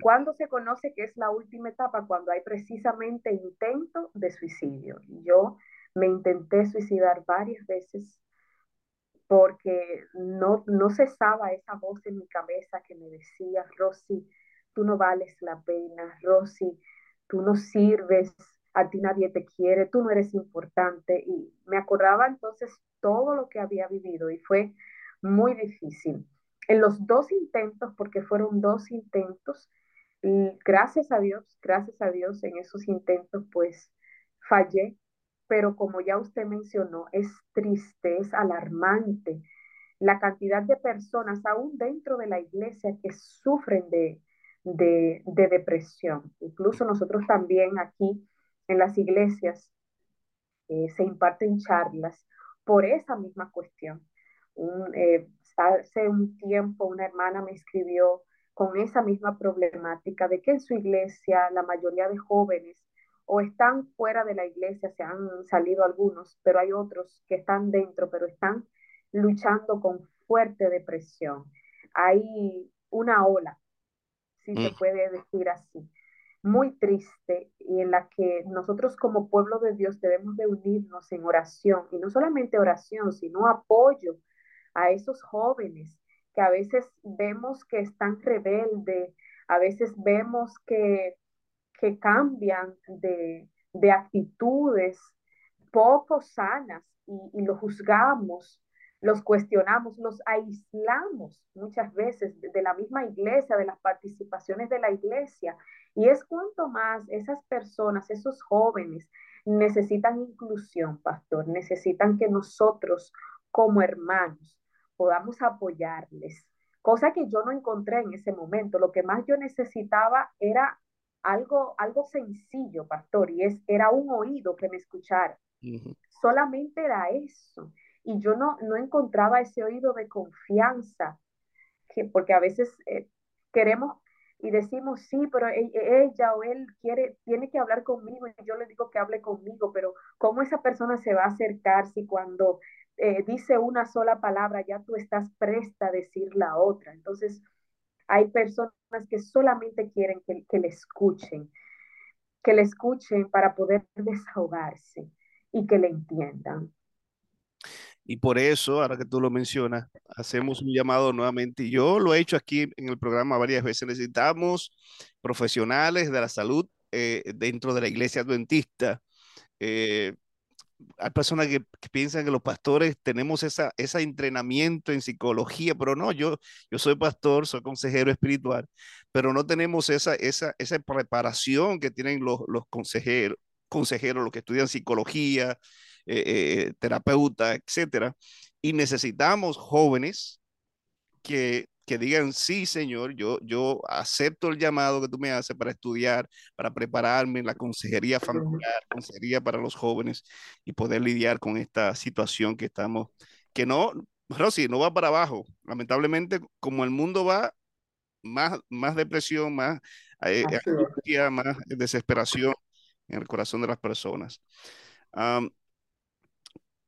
¿Cuándo se conoce que es la última etapa? Cuando hay precisamente intento de suicidio. Yo me intenté suicidar varias veces porque no, no cesaba esa voz en mi cabeza que me decía, Rosy, tú no vales la pena, Rosy, tú no sirves, a ti nadie te quiere, tú no eres importante. Y me acordaba entonces todo lo que había vivido y fue muy difícil. En los dos intentos, porque fueron dos intentos, y gracias a Dios, gracias a Dios en esos intentos, pues fallé, pero como ya usted mencionó, es triste, es alarmante la cantidad de personas, aún dentro de la iglesia, que sufren de, de, de depresión. Incluso nosotros también aquí en las iglesias eh, se imparten charlas por esa misma cuestión. Eh, hace un tiempo una hermana me escribió con esa misma problemática de que en su iglesia la mayoría de jóvenes o están fuera de la iglesia, se han salido algunos, pero hay otros que están dentro, pero están luchando con fuerte depresión. Hay una ola, si se mm. puede decir así, muy triste y en la que nosotros como pueblo de Dios debemos de unirnos en oración y no solamente oración, sino apoyo a esos jóvenes que a veces vemos que están rebeldes, a veces vemos que, que cambian de, de actitudes poco sanas y, y lo juzgamos los cuestionamos, los aislamos muchas veces de la misma iglesia, de las participaciones de la iglesia. Y es cuanto más esas personas, esos jóvenes, necesitan inclusión, pastor, necesitan que nosotros como hermanos podamos apoyarles, cosa que yo no encontré en ese momento. Lo que más yo necesitaba era algo, algo sencillo, pastor, y es, era un oído que me escuchara. Solamente era eso y yo no, no encontraba ese oído de confianza, que, porque a veces eh, queremos y decimos, sí, pero e, e, ella o él quiere, tiene que hablar conmigo y yo le digo que hable conmigo, pero ¿cómo esa persona se va a acercar si cuando eh, dice una sola palabra ya tú estás presta a decir la otra? Entonces, hay personas que solamente quieren que, le escuchen, que le escuchen para poder desahogarse y que le entiendan. Y por eso, ahora que tú lo mencionas, hacemos un llamado nuevamente. Yo lo he hecho aquí en el programa varias veces. Necesitamos profesionales de la salud eh, dentro de la iglesia adventista. Eh, hay personas que, piensan que los pastores tenemos esa, ese entrenamiento en psicología, pero no, yo, yo soy pastor, soy consejero espiritual, pero no tenemos esa, esa, esa preparación que tienen los, los consejeros, consejeros, los que estudian psicología, eh, eh, terapeuta, etcétera. Y necesitamos jóvenes que, que digan, sí, Señor, yo, yo acepto el llamado que tú me haces para estudiar, para prepararme en la consejería familiar, consejería para los jóvenes y poder lidiar con esta situación que estamos, que no, Rosy, no va para abajo. Lamentablemente, como el mundo va, más, más depresión, más, eh, más desesperación en el corazón de las personas.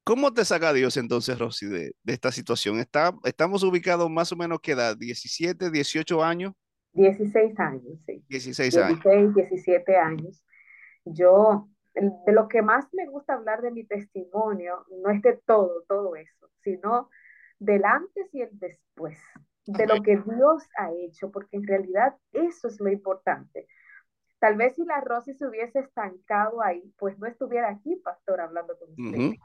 ¿Cómo te saca Dios entonces, Rosy, de, esta situación? Está, ¿Estamos ubicados más o menos, ¿qué edad? ¿17, 18 años? 16 años, sí. 16 años. 16, 17 años. Yo, de lo que más me gusta hablar de mi testimonio, no es de todo, todo eso, sino del antes y el después, de lo que Dios ha hecho, porque en realidad eso es lo importante. Tal vez si la Rosy se hubiese estancado ahí, pues no estuviera aquí, pastor, hablando con usted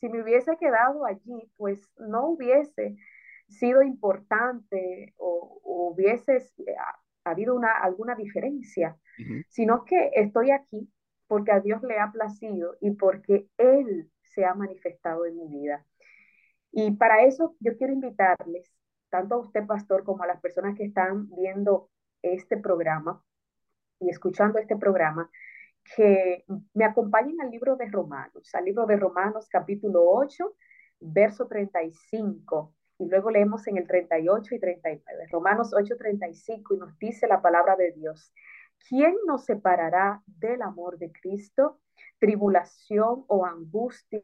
si me hubiese quedado allí, pues no hubiese sido importante o, hubiese eh, habido una, alguna diferencia, sino que estoy aquí porque a Dios le ha placido y porque Él se ha manifestado en mi vida. Y para eso yo quiero invitarles, tanto a usted, pastor, como a las personas que están viendo este programa y escuchando este programa, que me acompañen al libro de Romanos, al libro de Romanos capítulo 8, verso 35, y luego leemos en el 38 y 39. Romanos 8, 35, y nos dice la palabra de Dios. ¿Quién nos separará del amor de Cristo? Tribulación o angustia,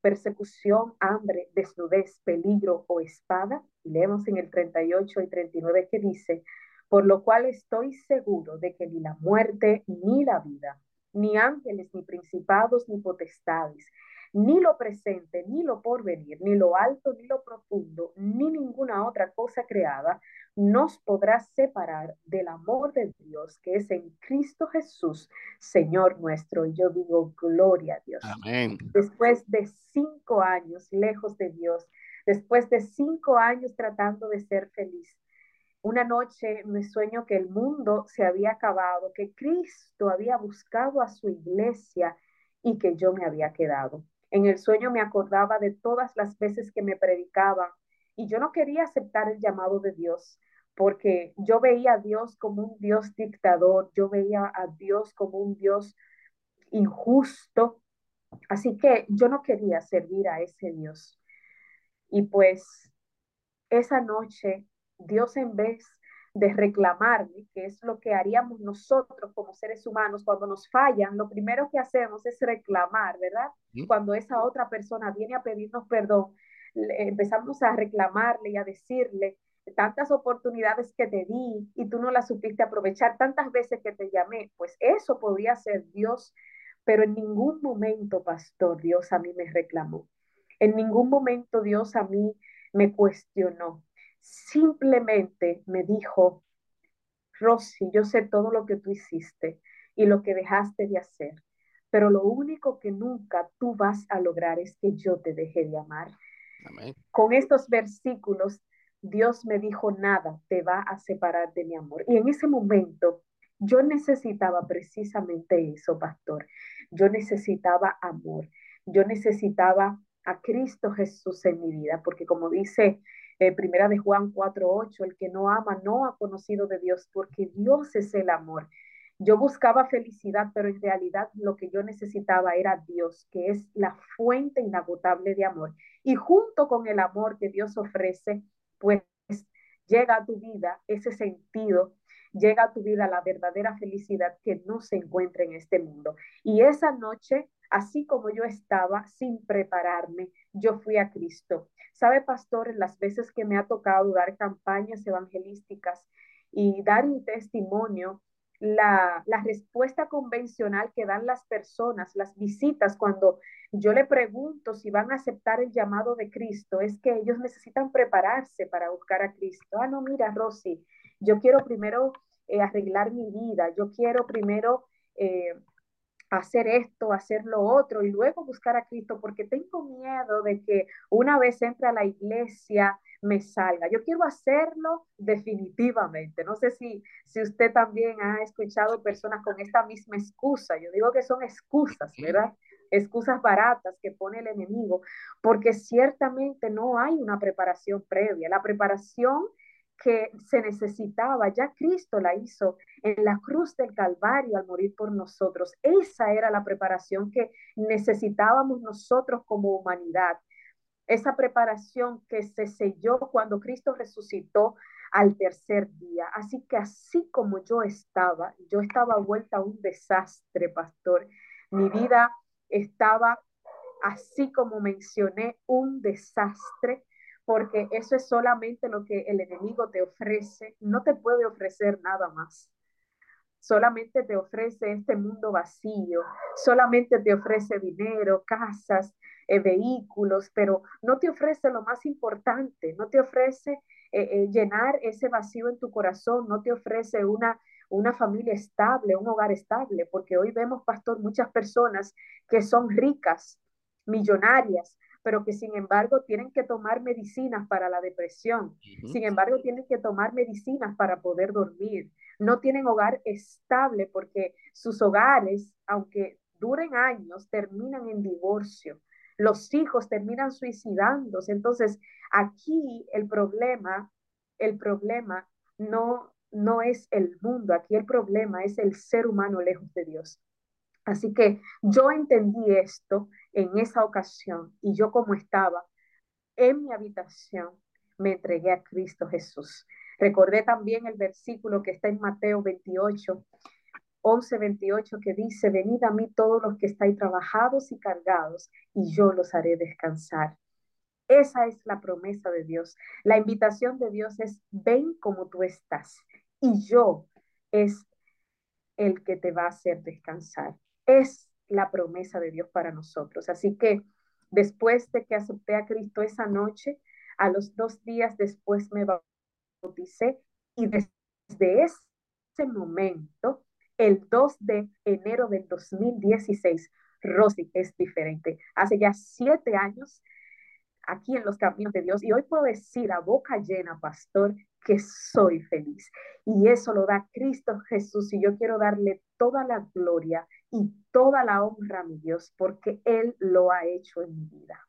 persecución, hambre, desnudez, peligro o espada. Y leemos en el 38 y 39 que dice, por lo cual estoy seguro de que ni la muerte, ni la vida, ni ángeles, ni principados, ni potestades, ni lo presente, ni lo porvenir, ni lo alto, ni lo profundo, ni ninguna otra cosa creada nos podrá separar del amor de Dios que es en Cristo Jesús, Señor nuestro. Y yo digo, gloria a Dios. Amén. Después de cinco años lejos de Dios, después de cinco años tratando de ser feliz, una noche me sueño que el mundo se había acabado, que Cristo había buscado a su iglesia y que yo me había quedado. En el sueño me acordaba de todas las veces que me predicaban y yo no quería aceptar el llamado de Dios porque yo veía a Dios como un Dios dictador, yo veía a Dios como un Dios injusto, así que yo no quería servir a ese Dios. Y pues esa noche Dios en vez de reclamarme, que es lo que haríamos nosotros como seres humanos cuando nos fallan, lo primero que hacemos es reclamar, ¿verdad? Cuando esa otra persona viene a pedirnos perdón, empezamos a reclamarle y a decirle tantas oportunidades que te di y tú no las supiste aprovechar, tantas veces que te llamé, pues eso podría ser Dios, pero en ningún momento, pastor, Dios a mí me reclamó. En ningún momento Dios a mí me cuestionó simplemente me dijo, Rosy, yo sé todo lo que tú hiciste y lo que dejaste de hacer, pero lo único que nunca tú vas a lograr es que yo te deje de amar. Con estos versículos, Dios me dijo, nada te va a separar de mi amor. Y en ese momento, yo necesitaba precisamente eso, pastor. Yo necesitaba amor. Yo necesitaba a Cristo Jesús en mi vida, porque como dice eh, primera de Juan 4.8, el que no ama no ha conocido de Dios porque Dios es el amor. Yo buscaba felicidad, pero en realidad lo que yo necesitaba era Dios, que es la fuente inagotable de amor. Y junto con el amor que Dios ofrece, pues llega a tu vida ese sentido, llega a tu vida la verdadera felicidad que no se encuentra en este mundo. Y esa noche, así como yo estaba sin prepararme, yo fui a Cristo. Sabe, pastor, las veces que me ha tocado dar campañas evangelísticas y dar un testimonio, la, respuesta convencional que dan las personas, las visitas, cuando yo le pregunto si van a aceptar el llamado de Cristo, es que ellos necesitan prepararse para buscar a Cristo. Ah, no, mira, Rosy, yo quiero primero eh, arreglar mi vida, yo quiero primero eh, hacer esto, hacer lo otro y luego buscar a Cristo porque tengo miedo de que una vez entre a la iglesia me salga. Yo quiero hacerlo definitivamente. No sé si, si usted también ha escuchado personas con esta misma excusa. Yo digo que son excusas, ¿verdad? Excusas baratas que pone el enemigo, porque ciertamente no hay una preparación previa. La preparación que se necesitaba, ya Cristo la hizo en la cruz del Calvario al morir por nosotros. Esa era la preparación que necesitábamos nosotros como humanidad. Esa preparación que se selló cuando Cristo resucitó al tercer día. Así que así como yo estaba, yo estaba vuelta a un desastre, pastor. Mi vida estaba, así como mencioné, un desastre porque eso es solamente lo que el enemigo te ofrece, no te puede ofrecer nada más. Solamente te ofrece este mundo vacío, solamente te ofrece dinero, casas, eh, vehículos, pero no te ofrece lo más importante, no te ofrece eh, eh, llenar ese vacío en tu corazón, no te ofrece una, una familia estable, un hogar estable, porque hoy vemos, pastor, muchas personas que son ricas, millonarias, pero que sin embargo tienen que tomar medicinas para la depresión, sin embargo tienen que tomar medicinas para poder dormir, no tienen hogar estable porque sus hogares, aunque duren años, terminan en divorcio. Los hijos terminan suicidándose. Entonces, aquí el problema, el problema no, no es el mundo, aquí el problema es el ser humano lejos de Dios. Así que yo entendí esto en esa ocasión y yo como estaba en mi habitación, me entregué a Cristo Jesús. Recordé también el versículo que está en Mateo 28, 11, 28, que dice, venid a mí todos los que estáis trabajados y cargados, y yo los haré descansar. Esa es la promesa de Dios. La invitación de Dios es, ven como tú estás, y yo es el que te va a hacer descansar es la promesa de Dios para nosotros. Así que después de que acepté a Cristo esa noche, a los dos días después me bauticé y desde ese momento, el 2 de enero del 2016, Rosy es diferente. Hace ya siete años aquí en los caminos de Dios y hoy puedo decir a boca llena, pastor, que soy feliz. Y eso lo da Cristo Jesús y yo quiero darle toda la gloria y toda la honra a mi Dios porque Él lo ha hecho en mi vida.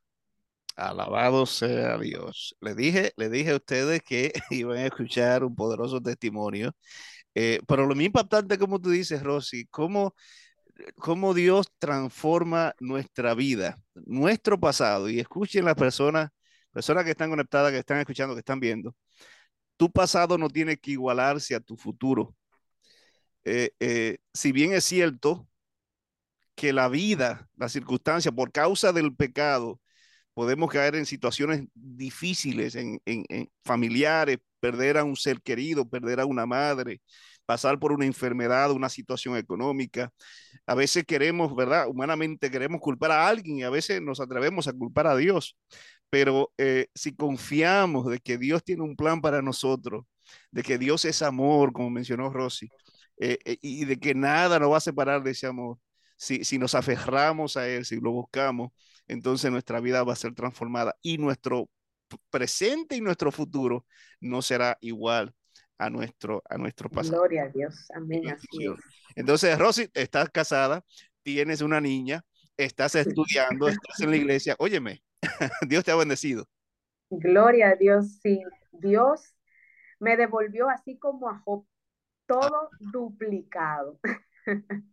Alabado sea Dios. Le dije, le dije a ustedes que iban a escuchar un poderoso testimonio, eh, pero lo más impactante, como tú dices, Rosy, cómo, cómo Dios transforma nuestra vida, nuestro pasado. Y escuchen las personas, personas que están conectadas, que están escuchando, que están viendo tu pasado no tiene que igualarse a tu futuro. Eh, eh, si bien es cierto que la vida, la circunstancia, por causa del pecado, podemos caer en situaciones difíciles, en, familiares, perder a un ser querido, perder a una madre, pasar por una enfermedad, una situación económica. A veces queremos, ¿verdad? Humanamente queremos culpar a alguien y a veces nos atrevemos a culpar a Dios pero eh, si confiamos de que Dios tiene un plan para nosotros, de que Dios es amor, como mencionó Rosy, eh, eh, y de que nada nos va a separar de ese amor, si, si nos aferramos a Él, si lo buscamos, entonces nuestra vida va a ser transformada y nuestro presente y nuestro futuro no será igual a nuestro, a nuestro pasado. Gloria a Dios, amén. Entonces, Rosy, estás casada, tienes una niña, estás estudiando, estás en la iglesia. Óyeme, Dios te ha bendecido. Gloria a Dios, sí. Dios me devolvió así como a Job, todo duplicado.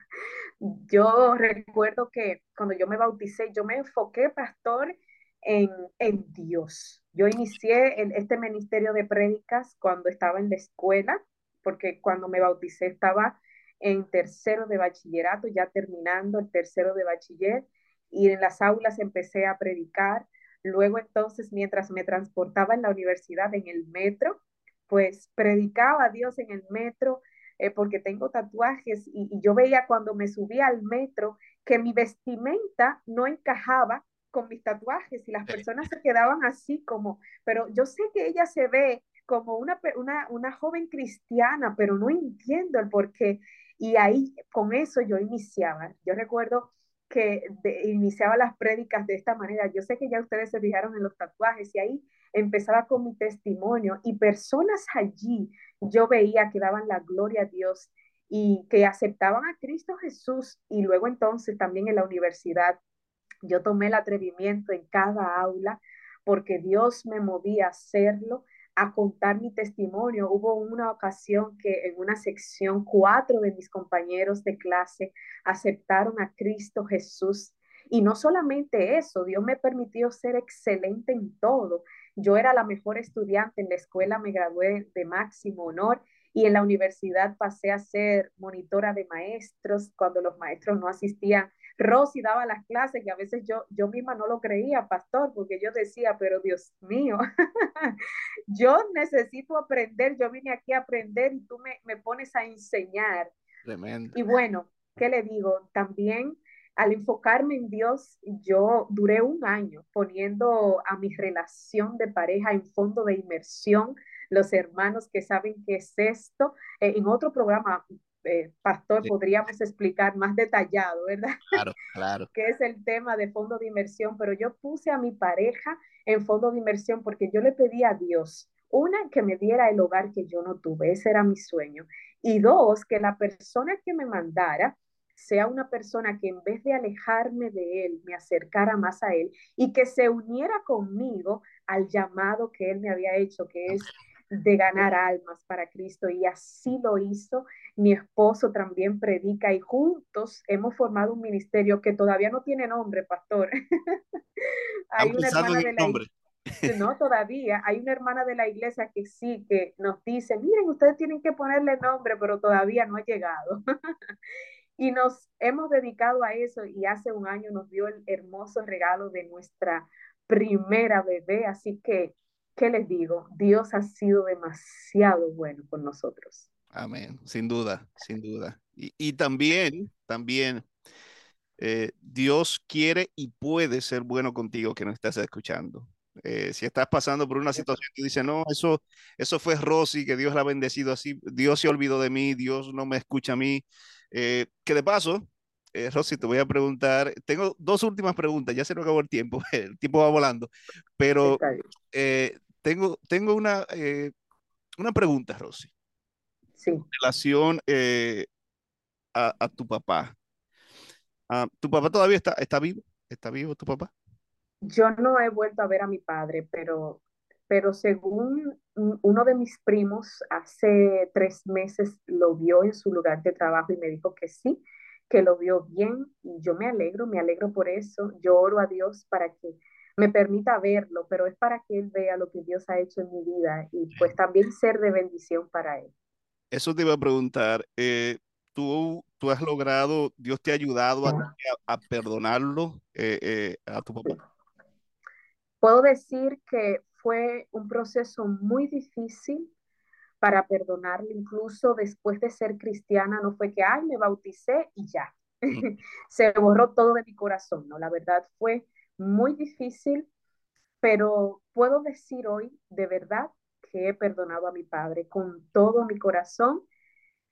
yo recuerdo que cuando yo me bauticé, yo me enfoqué, pastor, en, en Dios. Yo inicié en este ministerio de prédicas cuando estaba en la escuela, porque cuando me bauticé estaba en tercero de bachillerato, ya terminando el tercero de bachiller, y en las aulas empecé a predicar. Luego entonces, mientras me transportaba en la universidad, en el metro, pues predicaba a Dios en el metro, eh, porque tengo tatuajes y, y yo veía cuando me subía al metro que mi vestimenta no encajaba con mis tatuajes y las personas se quedaban así como, pero yo sé que ella se ve como una, una, una joven cristiana, pero no entiendo el por qué. Y ahí con eso yo iniciaba. Yo recuerdo que iniciaba las prédicas de esta manera. Yo sé que ya ustedes se fijaron en los tatuajes y ahí empezaba con mi testimonio y personas allí yo veía que daban la gloria a Dios y que aceptaban a Cristo Jesús y luego entonces también en la universidad yo tomé el atrevimiento en cada aula porque Dios me movía a hacerlo a contar mi testimonio. Hubo una ocasión que en una sección cuatro de mis compañeros de clase aceptaron a Cristo Jesús. Y no solamente eso, Dios me permitió ser excelente en todo. Yo era la mejor estudiante en la escuela, me gradué de máximo honor y en la universidad pasé a ser monitora de maestros cuando los maestros no asistían Rosy daba las clases y a veces yo, yo misma no lo creía, pastor, porque yo decía, pero Dios mío, yo necesito aprender, yo vine aquí a aprender y tú me, me pones a enseñar. Tremendo. Y bueno, ¿qué le digo? También al enfocarme en Dios, yo duré un año poniendo a mi relación de pareja en fondo de inmersión. Los hermanos que saben qué es esto, eh, en otro programa eh, pastor, podríamos explicar más detallado, ¿verdad? Claro, claro. que es el tema de fondo de inversión, pero yo puse a mi pareja en fondo de inversión porque yo le pedí a Dios, una, que me diera el hogar que yo no tuve, ese era mi sueño, y dos, que la persona que me mandara sea una persona que en vez de alejarme de él, me acercara más a él y que se uniera conmigo al llamado que él me había hecho, que es de ganar almas para Cristo y así lo hizo. Mi esposo también predica y juntos hemos formado un ministerio que todavía no tiene nombre, pastor. Hay una hermana de la nombre. No, todavía. Hay una hermana de la iglesia que sí, que nos dice, miren, ustedes tienen que ponerle nombre, pero todavía no ha llegado. y nos hemos dedicado a eso y hace un año nos dio el hermoso regalo de nuestra primera bebé, así que ¿qué les digo? Dios ha sido demasiado bueno con nosotros. Amén, sin duda, sin duda. Y, también, también, eh, Dios quiere y puede ser bueno contigo que no estás escuchando. Eh, si estás pasando por una situación que dice, no, eso, eso fue Rosy, que Dios la ha bendecido así, Dios se olvidó de mí, Dios no me escucha a mí. Eh, que de paso, Rosy, te voy a preguntar, tengo dos últimas preguntas, ya se nos acabó el tiempo, el tiempo va volando, pero tengo, tengo una, eh, una pregunta, Rosy. Sí. En relación eh, a, tu papá. Ah, ¿Tu papá todavía está, está vivo? ¿Está vivo tu papá? Yo no he vuelto a ver a mi padre, pero, pero según uno de mis primos, hace tres meses lo vio en su lugar de trabajo y me dijo que sí, que lo vio bien. Y yo me alegro, me alegro por eso. Yo oro a Dios para que me permita verlo, pero es para que él vea lo que Dios ha hecho en mi vida y pues también ser de bendición para él. Eso te iba a preguntar, eh, ¿tú, ¿tú has logrado, Dios te ha ayudado a, a, perdonarlo eh, eh, a tu papá? Puedo decir que fue un proceso muy difícil para perdonarlo, incluso después de ser cristiana, no fue que, ay, me bauticé y ya. Se borró todo de mi corazón, ¿no? La verdad fue muy difícil, pero puedo decir hoy de verdad que he perdonado a mi padre con todo mi corazón,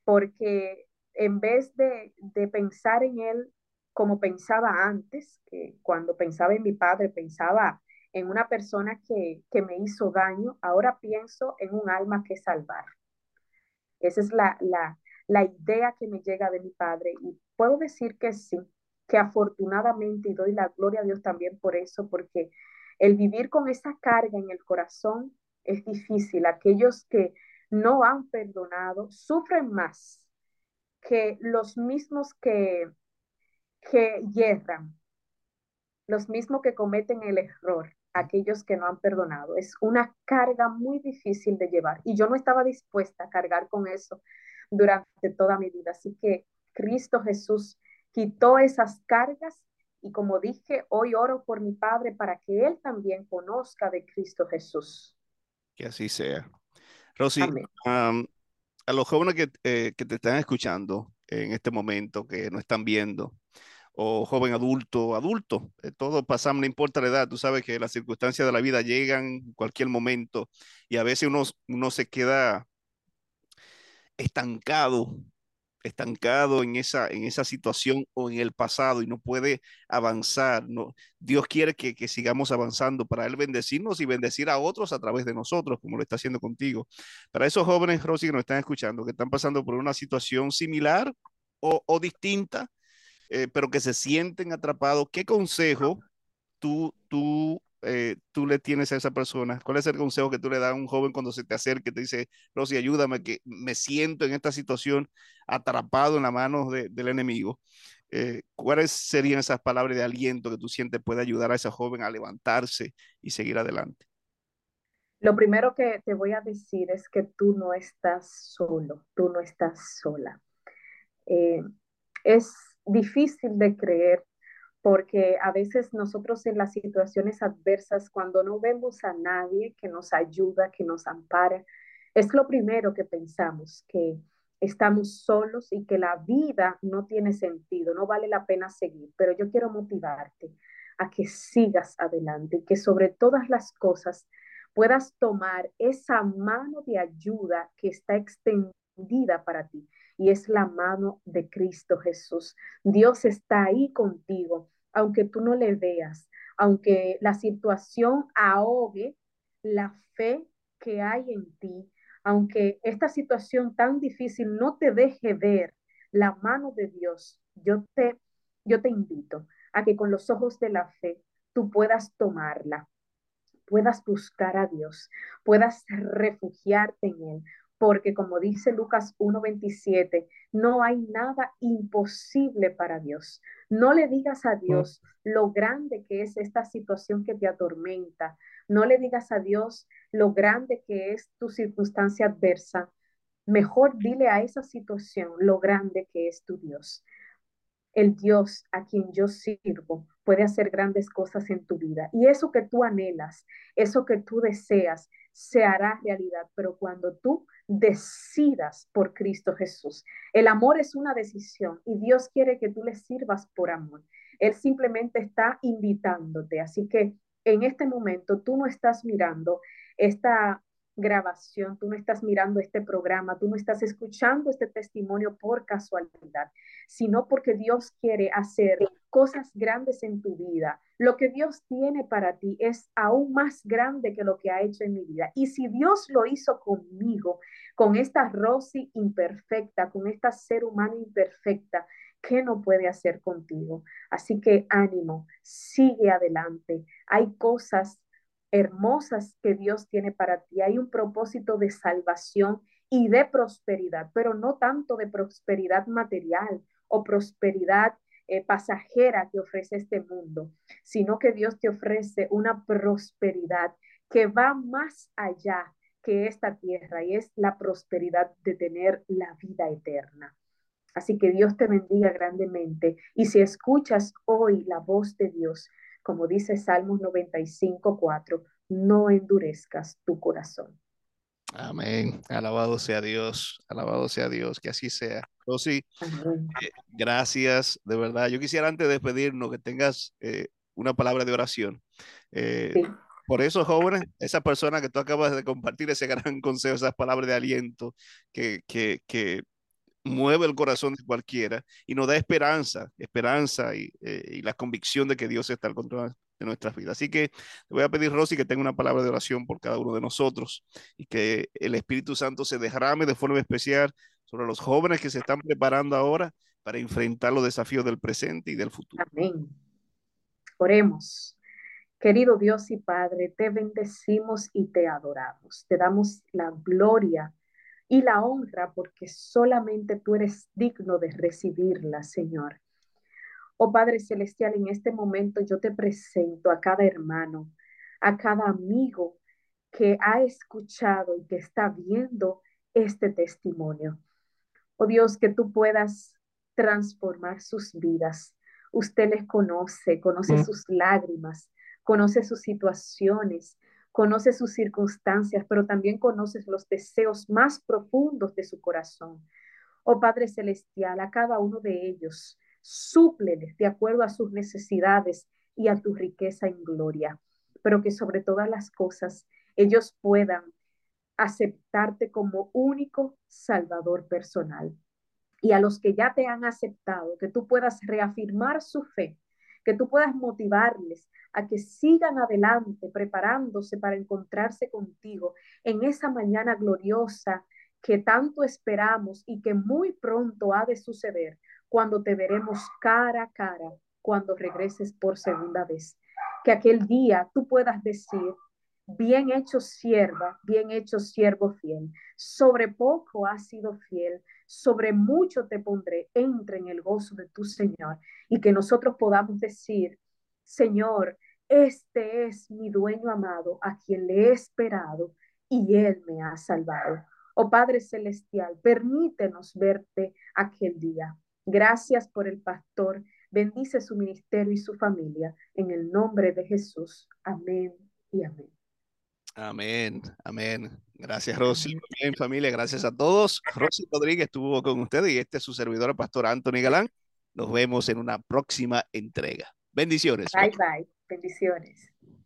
porque en vez de, pensar en él como pensaba antes, que cuando pensaba en mi padre pensaba en una persona que, que me hizo daño, ahora pienso en un alma que salvar. Esa es la, la, la idea que me llega de mi padre y puedo decir que sí, que afortunadamente, y doy la gloria a Dios también por eso, porque el vivir con esa carga en el corazón es difícil. Aquellos que no han perdonado sufren más que los mismos que, que yerran, los mismos que cometen el error, aquellos que no han perdonado. Es una carga muy difícil de llevar y yo no estaba dispuesta a cargar con eso durante toda mi vida. Así que Cristo Jesús quitó esas cargas y como dije, hoy oro por mi Padre para que Él también conozca de Cristo Jesús. Que así sea. Rosy, a los jóvenes que, eh, que, te están escuchando en este momento, que no están viendo, o joven adulto, adulto, eh, todo pasamos, no importa la edad, tú sabes que las circunstancias de la vida llegan en cualquier momento y a veces uno, uno se queda estancado, estancado en esa, en esa situación o en el pasado y no puede avanzar. No, Dios quiere que, que sigamos avanzando para Él bendecirnos y bendecir a otros a través de nosotros, como lo está haciendo contigo. Para esos jóvenes, Rosy, que nos están escuchando, que están pasando por una situación similar o, o distinta, eh, pero que se sienten atrapados, ¿qué consejo tú, tú eh, tú le tienes a esa persona? ¿Cuál es el consejo que tú le das a un joven cuando se te acerque, te dice, Rosy, ayúdame, que me siento en esta situación atrapado en la mano del enemigo? Eh, ¿Cuáles serían esas palabras de aliento que tú sientes puede ayudar a esa joven a levantarse y seguir adelante? Lo primero que te voy a decir es que tú no estás solo, tú no estás sola. Es difícil de creer porque a veces nosotros en las situaciones adversas, cuando no vemos a nadie que nos ayuda, que nos ampara, es lo primero que pensamos, que estamos solos y que la vida no tiene sentido, no vale la pena seguir. Pero yo quiero motivarte a que sigas adelante y que sobre todas las cosas puedas tomar esa mano de ayuda que está extendida para ti y es la mano de Cristo Jesús. Dios está ahí contigo, aunque tú no le veas, aunque la situación ahogue la fe que hay en ti, aunque esta situación tan difícil no te deje ver la mano de Dios, yo te, yo te invito a que con los ojos de la fe tú puedas tomarla, puedas buscar a Dios, puedas refugiarte en Él, porque como dice Lucas 1.27, no hay nada imposible para Dios. No le digas a Dios lo grande que es esta situación que te atormenta. No le digas a Dios lo grande que es tu circunstancia adversa. Mejor dile a esa situación lo grande que es tu Dios. El Dios a quien yo sirvo puede hacer grandes cosas en tu vida. Y eso que tú anhelas, eso que tú deseas, se hará realidad. Pero cuando tú decidas por Cristo Jesús. El amor es una decisión y Dios quiere que tú le sirvas por amor. Él simplemente está invitándote. Así que en este momento tú no estás mirando esta grabación, tú no estás mirando este programa, tú no estás escuchando este testimonio por casualidad, sino porque Dios quiere hacer cosas grandes en tu vida. Lo que Dios tiene para ti es aún más grande que lo que ha hecho en mi vida. Y si Dios lo hizo conmigo, con esta Rosy imperfecta, con esta ser humano imperfecta, ¿qué no puede hacer contigo? Así que ánimo, sigue adelante. Hay cosas hermosas que Dios tiene para ti. Hay un propósito de salvación y de prosperidad, pero no tanto de prosperidad material o prosperidad eh, pasajera que ofrece este mundo, sino que Dios te ofrece una prosperidad que va más allá que esta tierra y es la prosperidad de tener la vida eterna. Así que Dios te bendiga grandemente y si escuchas hoy la voz de Dios, como dice Salmos 95, 4, no endurezcas tu corazón. Amén. Alabado sea Dios. Alabado sea Dios. Que así sea. Rosy, eh, gracias. De verdad. Yo quisiera antes de despedirnos que tengas eh, una palabra de oración. Eh, por eso, jóvenes, esa persona que tú acabas de compartir ese gran consejo, esas palabras de aliento que, que, que mueve el corazón de cualquiera y nos da esperanza, esperanza y, y la convicción de que Dios está al control de nuestras vidas. Así que voy a pedir, Rosy, que tenga una palabra de oración por cada uno de nosotros y que el Espíritu Santo se derrame de forma especial sobre los jóvenes que se están preparando ahora para enfrentar los desafíos del presente y del futuro. Amén. Oremos. Querido Dios y Padre, te bendecimos y te adoramos. Te damos la gloria y la honra porque solamente tú eres digno de recibirla, Señor. Oh Padre Celestial, en este momento yo te presento a cada hermano, a cada amigo que ha escuchado y que está viendo este testimonio. Oh Dios, que tú puedas transformar sus vidas. Usted les conoce, conoce mm. sus lágrimas, conoce sus situaciones, conoce sus circunstancias, pero también conoces los deseos más profundos de su corazón. Oh Padre Celestial, a cada uno de ellos, súpleles de acuerdo a sus necesidades y a tu riqueza en gloria, pero que sobre todas las cosas ellos puedan aceptarte como único Salvador personal. Y a los que ya te han aceptado, que tú puedas reafirmar su fe, que tú puedas motivarles a que sigan adelante preparándose para encontrarse contigo en esa mañana gloriosa que tanto esperamos y que muy pronto ha de suceder cuando te veremos cara a cara cuando regreses por segunda vez. Que aquel día tú puedas decir, bien hecho sierva, bien hecho siervo fiel. Sobre poco has sido fiel, sobre mucho te pondré, entre en el gozo de tu Señor. Y que nosotros podamos decir, Señor, este es mi dueño amado, a quien le he esperado, y él me ha salvado. Oh Padre Celestial, permítenos verte aquel día. Gracias por el pastor. Bendice su ministerio y su familia. En el nombre de Jesús. Amén y amén. Amén, amén. Gracias, Rosy. Bien, familia, gracias a todos. Rosy Rodríguez estuvo con ustedes y este es su servidor, el pastor Anthony Galán. Nos vemos en una próxima entrega. Bendiciones. Bye, bye. Bendiciones.